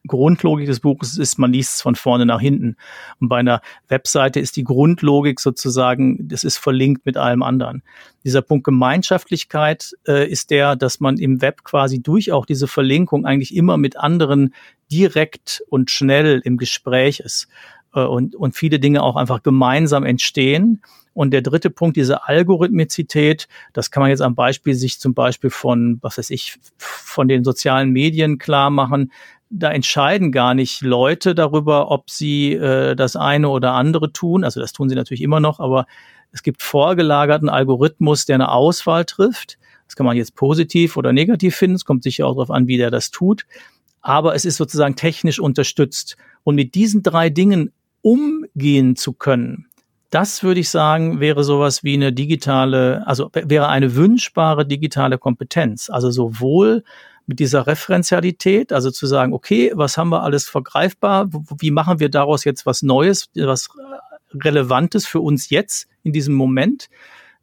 Grundlogik des Buches ist, man liest es von vorne nach hinten. Und bei einer Webseite ist die Grundlogik sozusagen, das ist verlinkt mit allem anderen. Dieser Punkt Gemeinschaftlichkeit äh, ist der, dass man im Web quasi durch auch diese Verlinkung eigentlich immer mit anderen direkt und schnell im Gespräch ist äh, und, und viele Dinge auch einfach gemeinsam entstehen. Und der dritte Punkt, diese Algorithmizität, das kann man jetzt am Beispiel sich zum Beispiel von, was weiß ich, von den sozialen Medien klar machen da entscheiden gar nicht Leute darüber, ob sie äh, das eine oder andere tun. Also das tun sie natürlich immer noch, aber es gibt vorgelagerten Algorithmus, der eine Auswahl trifft. Das kann man jetzt positiv oder negativ finden. Es kommt sicher auch darauf an, wie der das tut. Aber es ist sozusagen technisch unterstützt. Und mit diesen drei Dingen umgehen zu können, das würde ich sagen, wäre sowas wie eine digitale, also wäre eine wünschbare digitale Kompetenz. Also sowohl mit dieser Referenzialität, also zu sagen, okay, was haben wir alles vergreifbar? Wie machen wir daraus jetzt was Neues, was Relevantes für uns jetzt in diesem Moment?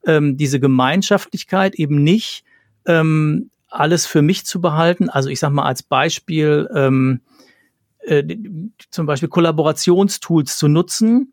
Ähm, diese Gemeinschaftlichkeit eben nicht ähm, alles für mich zu behalten. Also ich sage mal als Beispiel ähm, äh, zum Beispiel Kollaborationstools zu nutzen,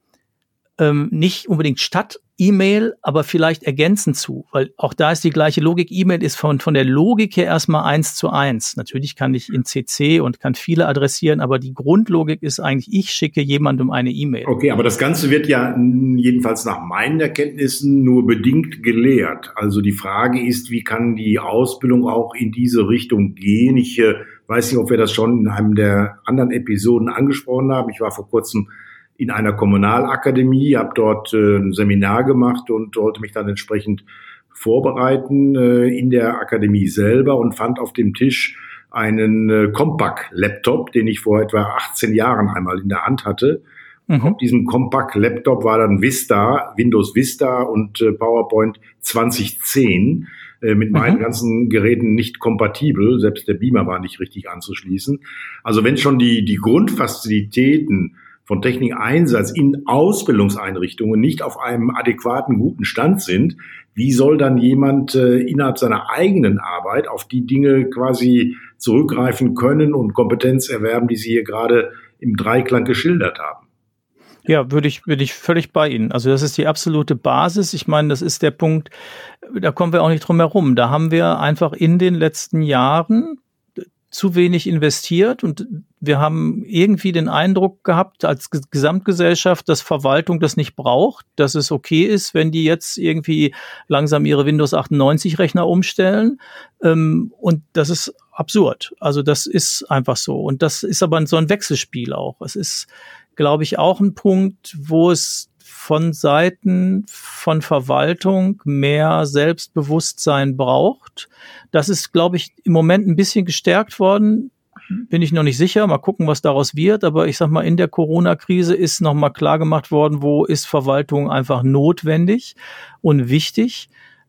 ähm, nicht unbedingt statt E-Mail, aber vielleicht ergänzend zu, weil auch da ist die gleiche Logik. E-Mail ist von, von der Logik her erstmal eins zu eins. Natürlich kann ich in CC und kann viele adressieren, aber die Grundlogik ist eigentlich, ich schicke jemandem eine E-Mail. Okay, aber das Ganze wird ja jedenfalls nach meinen Erkenntnissen nur bedingt gelehrt. Also die Frage ist, wie kann die Ausbildung auch in diese Richtung gehen? Ich äh, weiß nicht, ob wir das schon in einem der anderen Episoden angesprochen haben. Ich war vor kurzem in einer Kommunalakademie, habe dort äh, ein Seminar gemacht und wollte mich dann entsprechend vorbereiten äh, in der Akademie selber und fand auf dem Tisch einen äh, Compaq-Laptop, den ich vor etwa 18 Jahren einmal in der Hand hatte. Mhm. Auf diesem Compaq-Laptop war dann Vista, Windows Vista und äh, PowerPoint 2010 äh, mit meinen mhm. ganzen Geräten nicht kompatibel. Selbst der Beamer war nicht richtig anzuschließen. Also wenn schon die, die Grundfazilitäten von Technikeinsatz in Ausbildungseinrichtungen nicht auf einem adäquaten, guten Stand sind, wie soll dann jemand äh, innerhalb seiner eigenen Arbeit auf die Dinge quasi zurückgreifen können und Kompetenz erwerben, die Sie hier gerade im Dreiklang geschildert haben? Ja, würde ich, würde ich völlig bei Ihnen. Also das ist die absolute Basis. Ich meine, das ist der Punkt, da kommen wir auch nicht drum herum. Da haben wir einfach in den letzten Jahren zu wenig investiert und wir haben irgendwie den Eindruck gehabt als Gesamtgesellschaft, dass Verwaltung das nicht braucht, dass es okay ist, wenn die jetzt irgendwie langsam ihre Windows 98 Rechner umstellen. Ähm, und das ist absurd. Also das ist einfach so. Und das ist aber so ein Wechselspiel auch. Es ist, glaube ich, auch ein Punkt, wo es von Seiten von Verwaltung mehr Selbstbewusstsein braucht. Das ist, glaube ich, im Moment ein bisschen gestärkt worden. Bin ich noch nicht sicher. Mal gucken, was daraus wird. Aber ich sag mal, in der Corona-Krise ist nochmal klar gemacht worden, wo ist Verwaltung einfach notwendig und wichtig.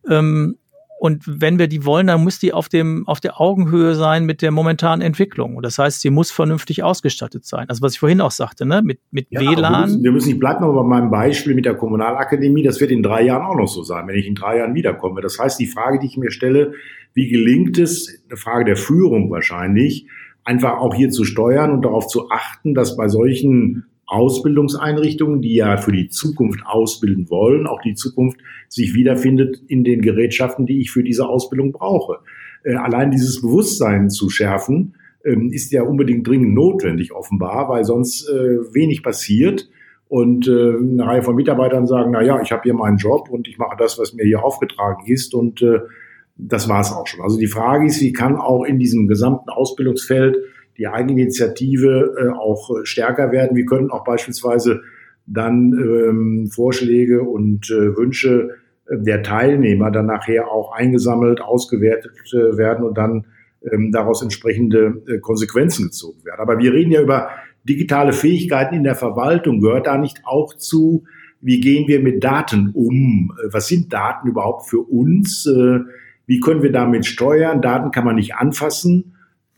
Ähm, und wenn wir die wollen, dann muss die auf dem, auf der Augenhöhe sein mit der momentanen Entwicklung. Und das heißt, sie muss vernünftig ausgestattet sein. Also was ich vorhin auch sagte, ne, mit, mit ja, WLAN. Wir müssen, wir müssen, ich bleibe noch bei meinem Beispiel mit der Kommunalakademie. Das wird in drei Jahren auch noch so sein, wenn ich in drei Jahren wiederkomme. Das heißt, die Frage, die ich mir stelle, wie gelingt es, eine Frage der Führung wahrscheinlich, einfach auch hier zu steuern und darauf zu achten, dass bei solchen Ausbildungseinrichtungen, die ja für die Zukunft ausbilden wollen, auch die Zukunft sich wiederfindet in den Gerätschaften, die ich für diese Ausbildung brauche. Äh, allein dieses Bewusstsein zu schärfen, ähm, ist ja unbedingt dringend notwendig offenbar, weil sonst äh, wenig passiert und äh, eine Reihe von Mitarbeitern sagen, na ja, ich habe hier meinen Job und ich mache das, was mir hier aufgetragen ist und das war es auch schon. Also die Frage ist, wie kann auch in diesem gesamten Ausbildungsfeld die Eigeninitiative äh, auch äh, stärker werden. Wir können auch beispielsweise dann ähm, Vorschläge und äh, Wünsche äh, der Teilnehmer dann nachher auch eingesammelt, ausgewertet äh, werden und dann ähm, daraus entsprechende äh, Konsequenzen gezogen werden. Aber wir reden ja über digitale Fähigkeiten in der Verwaltung. Gehört da nicht auch zu, wie gehen wir mit Daten um? Äh, was sind Daten überhaupt für uns? Wie können wir damit steuern? Daten kann man nicht anfassen.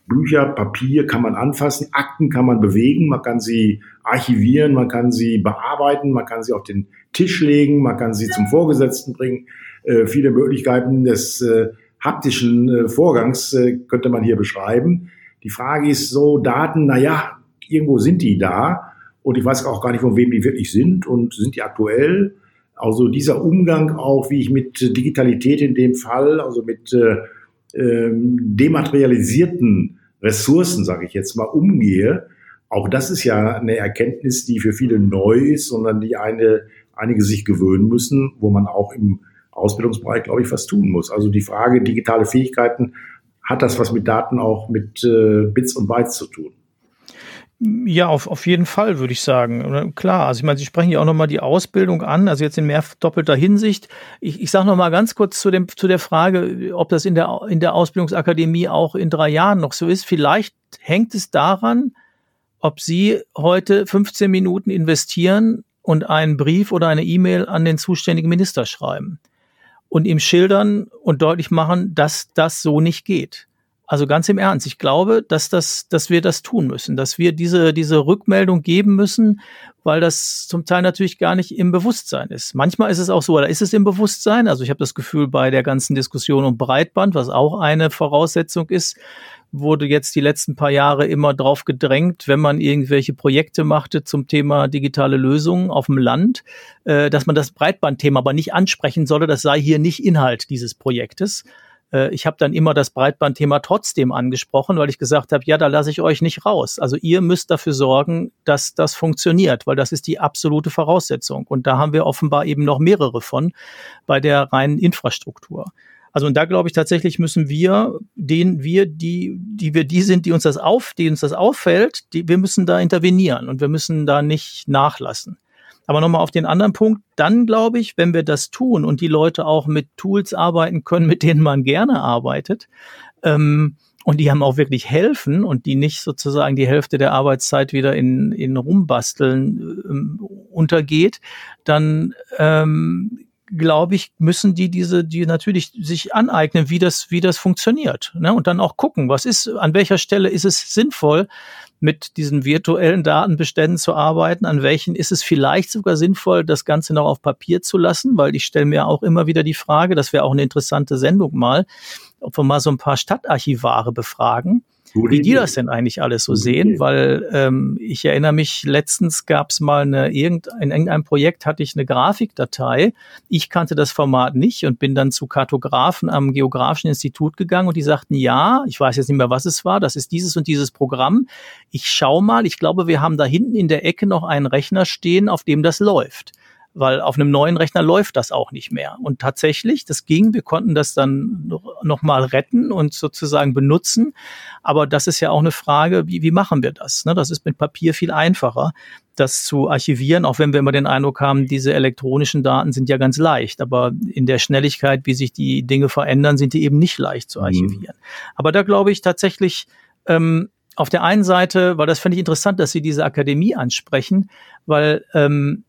Bücher, Papier kann man anfassen, Akten kann man bewegen, man kann sie archivieren, man kann sie bearbeiten, man kann sie auf den Tisch legen, man kann sie zum Vorgesetzten bringen. Äh, viele Möglichkeiten des äh, haptischen äh, Vorgangs äh, könnte man hier beschreiben. Die Frage ist so, Daten, na ja, irgendwo sind die da und ich weiß auch gar nicht, von wem die wirklich sind und sind die aktuell. Also dieser Umgang auch, wie ich mit Digitalität in dem Fall, also mit äh, ähm, dematerialisierten Ressourcen, sage ich jetzt mal, umgehe, auch das ist ja eine Erkenntnis, die für viele neu ist, sondern die eine, einige sich gewöhnen müssen, wo man auch im Ausbildungsbereich, glaube ich, was tun muss. Also die Frage digitale Fähigkeiten, hat das was mit Daten auch mit äh, Bits und Bytes zu tun? Ja, auf, auf jeden Fall, würde ich sagen. Klar, also ich meine, Sie sprechen ja auch nochmal die Ausbildung an, also jetzt in mehr doppelter Hinsicht. Ich, ich sage nochmal ganz kurz zu, dem, zu der Frage, ob das in der, in der Ausbildungsakademie auch in drei Jahren noch so ist. Vielleicht hängt es daran, ob Sie heute 15 Minuten investieren und einen Brief oder eine E-Mail an den zuständigen Minister schreiben und ihm schildern und deutlich machen, dass das so nicht geht. Also ganz im Ernst, ich glaube, dass das, dass wir das tun müssen, dass wir diese, diese Rückmeldung geben müssen, weil das zum Teil natürlich gar nicht im Bewusstsein ist. Manchmal ist es auch so, oder ist es im Bewusstsein? Also ich habe das Gefühl, bei der ganzen Diskussion um Breitband, was auch eine Voraussetzung ist, wurde jetzt die letzten paar Jahre immer drauf gedrängt, wenn man irgendwelche Projekte machte zum Thema digitale Lösungen auf dem Land, äh, dass man das Breitbandthema aber nicht ansprechen solle. Das sei hier nicht Inhalt dieses Projektes. Äh, ich habe dann immer das Breitbandthema trotzdem angesprochen, weil ich gesagt habe, ja, da lasse ich euch nicht raus. Also ihr müsst dafür sorgen, dass das funktioniert, weil das ist die absolute Voraussetzung. Und da haben wir offenbar eben noch mehrere von bei der reinen Infrastruktur. Also und da glaube ich tatsächlich müssen wir, den wir, die, die wir die sind, die uns das auf, die uns das auffällt, die, wir müssen da intervenieren und wir müssen da nicht nachlassen. Aber nochmal auf den anderen Punkt, dann glaube ich, wenn wir das tun und die Leute auch mit Tools arbeiten können, mit denen man gerne arbeitet, ähm, und die haben auch wirklich helfen und die nicht sozusagen die Hälfte der Arbeitszeit wieder in, in Rumbasteln ähm, untergeht, dann ähm, glaube ich, müssen die diese, die natürlich sich aneignen, wie das, wie das funktioniert. Ne? Und dann auch gucken, was ist, an welcher Stelle ist es sinnvoll, mit diesen virtuellen Datenbeständen zu arbeiten, an welchen ist es vielleicht sogar sinnvoll, das Ganze noch auf Papier zu lassen, weil ich stelle mir auch immer wieder die Frage, das wäre auch eine interessante Sendung mal, ob wir mal so ein paar Stadtarchivare befragen wie die das denn eigentlich alles so sehen, weil ähm, ich erinnere mich, letztens gab es mal eine, irgendein, in irgendeinem Projekt hatte ich eine Grafikdatei. Ich kannte das Format nicht und bin dann zu Kartografen am Geografischen Institut gegangen und die sagten, ja, ich weiß jetzt nicht mehr, was es war, das ist dieses und dieses Programm. Ich schau mal, ich glaube, wir haben da hinten in der Ecke noch einen Rechner stehen, auf dem das läuft weil auf einem neuen Rechner läuft das auch nicht mehr. Und tatsächlich, das ging, wir konnten das dann noch, mal retten und sozusagen benutzen. Aber das ist ja auch eine Frage, wie, wie machen wir das? Ne? Das ist mit Papier viel einfacher, das zu archivieren, auch wenn wir immer den Eindruck haben, diese elektronischen Daten sind ja ganz leicht. Aber in der Schnelligkeit, wie sich die Dinge verändern, sind die eben nicht leicht zu mhm. archivieren. Mhm. Aber da glaube ich tatsächlich, ähm, auf der einen Seite, weil das finde ich interessant, dass Sie diese Akademie ansprechen, weil ähm,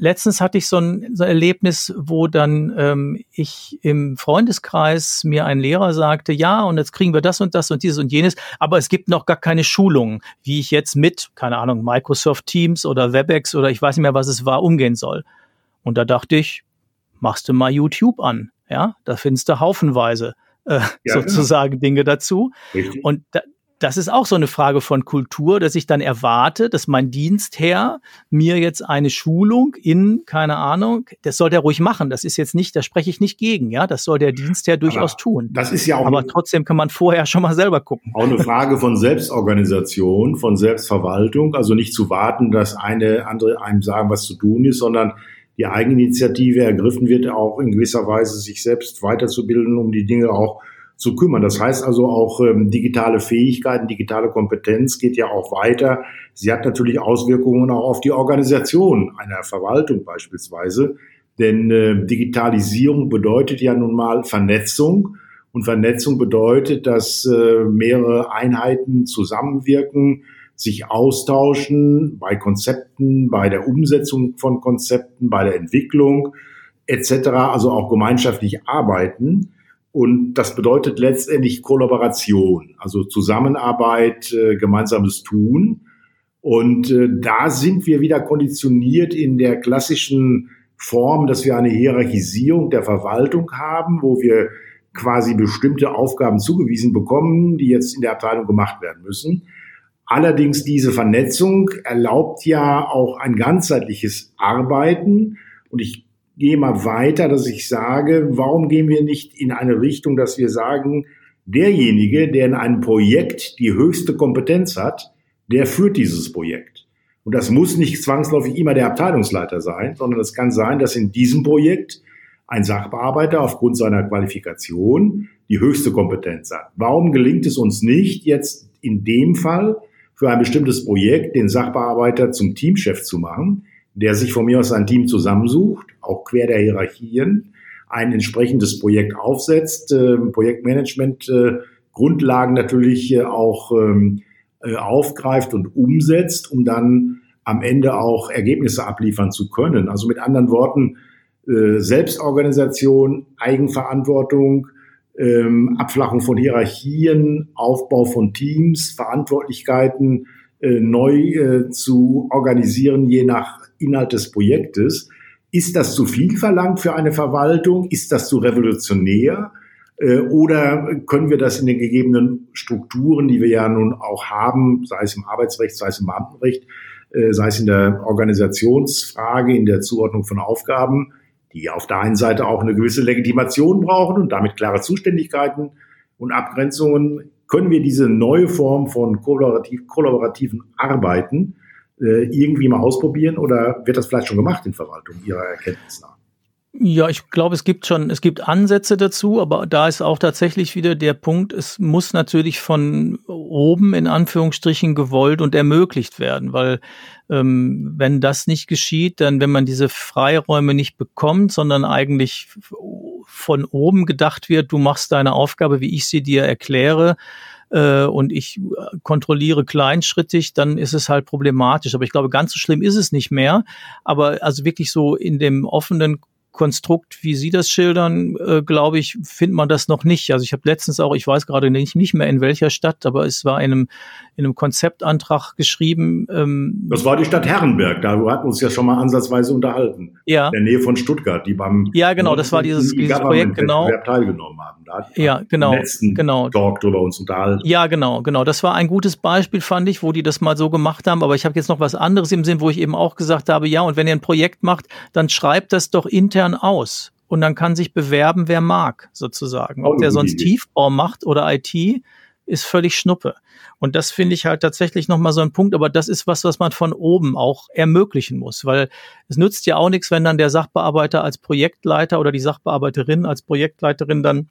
letztens hatte ich so ein, so ein Erlebnis, wo dann ähm, ich im Freundeskreis mir ein Lehrer sagte, ja, und jetzt kriegen wir das und das und dieses und jenes, aber es gibt noch gar keine Schulung, wie ich jetzt mit, keine Ahnung, Microsoft Teams oder WebEx oder ich weiß nicht mehr, was es war, umgehen soll. Und da dachte ich, machst du mal YouTube an, ja, da findest du haufenweise äh, ja, genau. sozusagen ja. Dinge dazu. Richtig. Und da, das ist auch so eine Frage von Kultur, dass ich dann erwarte, dass mein Dienstherr mir jetzt eine Schulung in, keine Ahnung, das soll der ruhig machen. Das ist jetzt nicht, da spreche ich nicht gegen, ja. Das soll der Dienstherr durchaus Aber tun. Das ist ja auch. Aber trotzdem kann man vorher schon mal selber gucken. Auch eine Frage von Selbstorganisation, von Selbstverwaltung. Also nicht zu warten, dass eine andere einem sagen, was zu tun ist, sondern die Eigeninitiative ergriffen wird, auch in gewisser Weise sich selbst weiterzubilden, um die Dinge auch zu kümmern. Das heißt also auch ähm, digitale Fähigkeiten, digitale Kompetenz geht ja auch weiter. Sie hat natürlich Auswirkungen auch auf die Organisation einer Verwaltung beispielsweise. Denn äh, Digitalisierung bedeutet ja nun mal Vernetzung. Und Vernetzung bedeutet, dass äh, mehrere Einheiten zusammenwirken, sich austauschen bei Konzepten, bei der Umsetzung von Konzepten, bei der Entwicklung etc., also auch gemeinschaftlich arbeiten. Und das bedeutet letztendlich Kollaboration, also Zusammenarbeit, äh, gemeinsames Tun. Und äh, da sind wir wieder konditioniert in der klassischen Form, dass wir eine Hierarchisierung der Verwaltung haben, wo wir quasi bestimmte Aufgaben zugewiesen bekommen, die jetzt in der Abteilung gemacht werden müssen. Allerdings diese Vernetzung erlaubt ja auch ein ganzheitliches Arbeiten. Und ich gehe mal weiter, dass ich sage, warum gehen wir nicht in eine Richtung, dass wir sagen, derjenige, der in einem Projekt die höchste Kompetenz hat, der führt dieses Projekt. Und das muss nicht zwangsläufig immer der Abteilungsleiter sein, sondern es kann sein, dass in diesem Projekt ein Sachbearbeiter aufgrund seiner Qualifikation die höchste Kompetenz hat. Warum gelingt es uns nicht, jetzt in dem Fall für ein bestimmtes Projekt den Sachbearbeiter zum Teamchef zu machen, der sich von mir aus ein Team zusammensucht, auch quer der Hierarchien, ein entsprechendes Projekt aufsetzt, äh, Projektmanagement äh, Grundlagen natürlich äh, auch ähm, äh, aufgreift und umsetzt, um dann am Ende auch Ergebnisse abliefern zu können. Also mit anderen Worten, Selbstorganisation, Eigenverantwortung, ähm, Abflachung von Hierarchien, Aufbau von Teams, Verantwortlichkeiten neu zu organisieren, je nach Inhalt des Projektes. Ist das zu viel verlangt für eine Verwaltung? Ist das zu revolutionär? Äh, oder können wir das in den gegebenen Strukturen, die wir ja nun auch haben, sei es im Arbeitsrecht, sei es im Beamtenrecht, äh, sei es in der Organisationsfrage, in der Zuordnung von Aufgaben, die auf der einen Seite auch eine gewisse Legitimation brauchen und damit klare Zuständigkeiten und Abgrenzungen, können wir diese neue Form von kollaborativ, kollaborativen Arbeiten irgendwie mal ausprobieren oder wird das vielleicht schon gemacht in Verwaltung Ihrer Erkenntnis nach? Ja, ich glaube, es gibt schon, es gibt Ansätze dazu, aber da ist auch tatsächlich wieder der Punkt, es muss natürlich von oben in Anführungsstrichen gewollt und ermöglicht werden, weil ähm, wenn das nicht geschieht, dann wenn man diese Freiräume nicht bekommt, sondern eigentlich von oben gedacht wird, du machst deine Aufgabe, wie ich sie dir erkläre, äh, und ich kontrolliere kleinschrittig, dann ist es halt problematisch. Aber ich glaube, ganz so schlimm ist es nicht mehr. Aber also wirklich so in dem offenen Konstrukt, wie Sie das schildern, äh, glaube ich, findet man das noch nicht. Also ich habe letztens auch, ich weiß gerade nicht, nicht mehr in welcher Stadt, aber es war in einem, in einem Konzeptantrag geschrieben. Ähm, das war die Stadt Herrenberg, da hatten wir uns ja schon mal ansatzweise unterhalten. Ja. In der Nähe von Stuttgart, die beim Ja, genau, das war dieses, dieses Projekt, genau. teilgenommen haben. Da ja, genau, letzten genau. Talk drüber uns unterhalten. Ja, genau, genau. Das war ein gutes Beispiel, fand ich, wo die das mal so gemacht haben. Aber ich habe jetzt noch was anderes im Sinn, wo ich eben auch gesagt habe, ja, und wenn ihr ein Projekt macht, dann schreibt das doch intern aus und dann kann sich bewerben, wer mag, sozusagen. Ob der sonst Tiefbau macht oder IT, ist völlig Schnuppe. Und das finde ich halt tatsächlich nochmal so ein Punkt, aber das ist was, was man von oben auch ermöglichen muss, weil es nützt ja auch nichts, wenn dann der Sachbearbeiter als Projektleiter oder die Sachbearbeiterin als Projektleiterin dann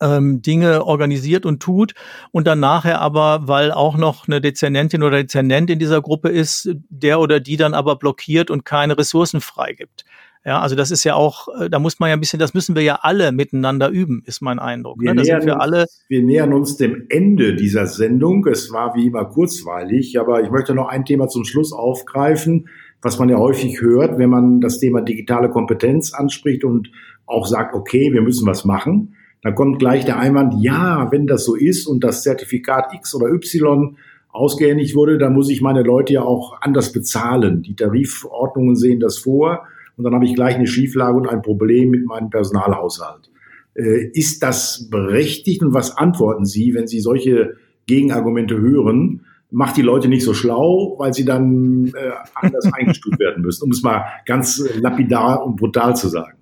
ähm, Dinge organisiert und tut und dann nachher aber, weil auch noch eine Dezernentin oder Dezernent in dieser Gruppe ist, der oder die dann aber blockiert und keine Ressourcen freigibt. Ja, also das ist ja auch, äh, da muss man ja ein bisschen, das müssen wir ja alle miteinander üben, ist mein Eindruck. Wir, ne? nähern, wir, alle wir nähern uns dem Ende dieser Sendung. Es war wie immer kurzweilig, aber ich möchte noch ein Thema zum Schluss aufgreifen, was man ja häufig hört, wenn man das Thema digitale Kompetenz anspricht und auch sagt, okay, wir müssen was machen. Dann kommt gleich der Einwand, ja, wenn das so ist und das Zertifikat X oder Y ausgehändigt wurde, dann muss ich meine Leute ja auch anders bezahlen. Die Tarifordnungen sehen das vor und dann habe ich gleich eine Schieflage und ein Problem mit meinem Personalhaushalt. Äh, ist das berechtigt und was antworten Sie, wenn Sie solche Gegenargumente hören? Macht die Leute nicht so schlau, weil sie dann äh, anders eingestuft werden müssen, um es mal ganz lapidar und brutal zu sagen.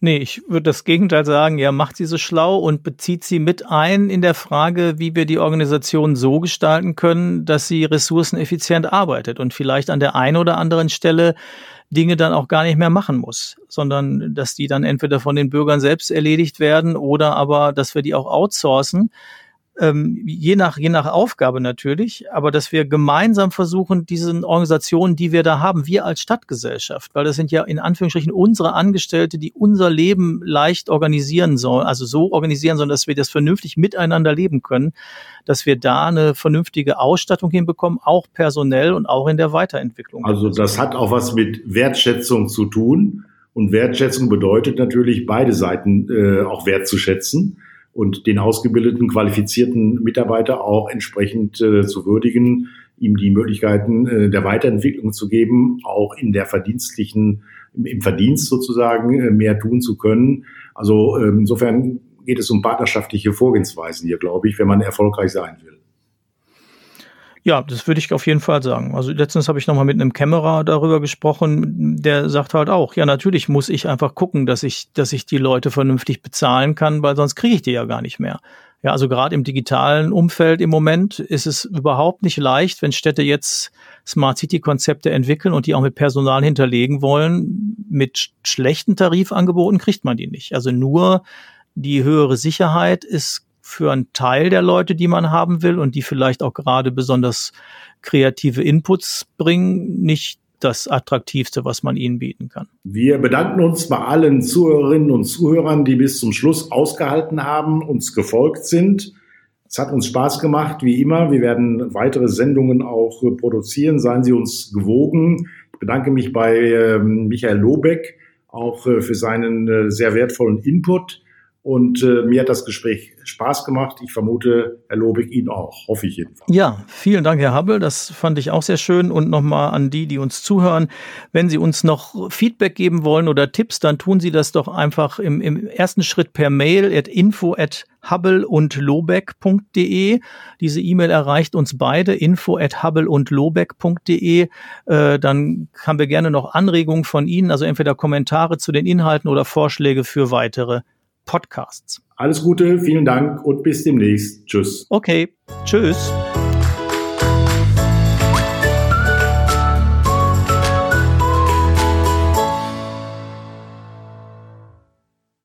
Nee, ich würde das Gegenteil sagen, ja, macht sie so schlau und bezieht sie mit ein in der Frage, wie wir die Organisation so gestalten können, dass sie ressourceneffizient arbeitet und vielleicht an der einen oder anderen Stelle Dinge dann auch gar nicht mehr machen muss, sondern dass die dann entweder von den Bürgern selbst erledigt werden oder aber, dass wir die auch outsourcen ähm, je nach je nach Aufgabe natürlich, aber dass wir gemeinsam versuchen, diesen Organisationen, die wir da haben, wir als Stadtgesellschaft, weil das sind ja in Anführungsstrichen unsere Angestellte, die unser Leben leicht organisieren sollen, also so organisieren sollen, dass wir das vernünftig miteinander leben können, dass wir da eine vernünftige Ausstattung hinbekommen, auch personell und auch in der Weiterentwicklung. Also das hat auch was mit Wertschätzung zu tun. Und Wertschätzung bedeutet natürlich, beide Seiten äh, auch wertzuschätzen und den ausgebildeten, qualifizierten Mitarbeiter auch entsprechend äh, zu würdigen, ihm die Möglichkeiten äh, der Weiterentwicklung zu geben, auch in der verdienstlichen, im Verdienst sozusagen äh, mehr tun zu können. Also äh, insofern geht es um partnerschaftliche Vorgehensweisen hier, glaube ich, wenn man erfolgreich sein will. Ja, das würde ich auf jeden Fall sagen. Also letztens habe ich nochmal mit einem Kämmerer darüber gesprochen, der sagt halt auch, ja, natürlich muss ich einfach gucken, dass ich, dass ich die Leute vernünftig bezahlen kann, weil sonst kriege ich die ja gar nicht mehr. Ja, also gerade im digitalen Umfeld im Moment ist es überhaupt nicht leicht, wenn Städte jetzt Smart City Konzepte entwickeln und die auch mit Personal hinterlegen wollen. Mit schlechten Tarifangeboten kriegt man die nicht. Also nur die höhere Sicherheit ist für einen Teil der Leute, die man haben will und die vielleicht auch gerade besonders kreative Inputs bringen, nicht das Attraktivste, was man ihnen bieten kann. Wir bedanken uns bei allen Zuhörerinnen und Zuhörern, die bis zum Schluss ausgehalten haben, uns gefolgt sind. Es hat uns Spaß gemacht, wie immer. Wir werden weitere Sendungen auch produzieren. Seien Sie uns gewogen. Ich bedanke mich bei ähm, Michael Lobeck auch äh, für seinen äh, sehr wertvollen Input. Und äh, mir hat das Gespräch Spaß gemacht. Ich vermute, Herr Lobig Ihnen auch, hoffe ich jedenfalls. Ja, vielen Dank, Herr Habbel. Das fand ich auch sehr schön. Und nochmal an die, die uns zuhören. Wenn Sie uns noch Feedback geben wollen oder Tipps, dann tun Sie das doch einfach im, im ersten Schritt per Mail at info at hubble und lobeck.de. Diese E-Mail erreicht uns beide, info at hubble und lobeck.de. Äh, dann haben wir gerne noch Anregungen von Ihnen, also entweder Kommentare zu den Inhalten oder Vorschläge für weitere Podcasts. Alles Gute, vielen Dank und bis demnächst. Tschüss. Okay, tschüss.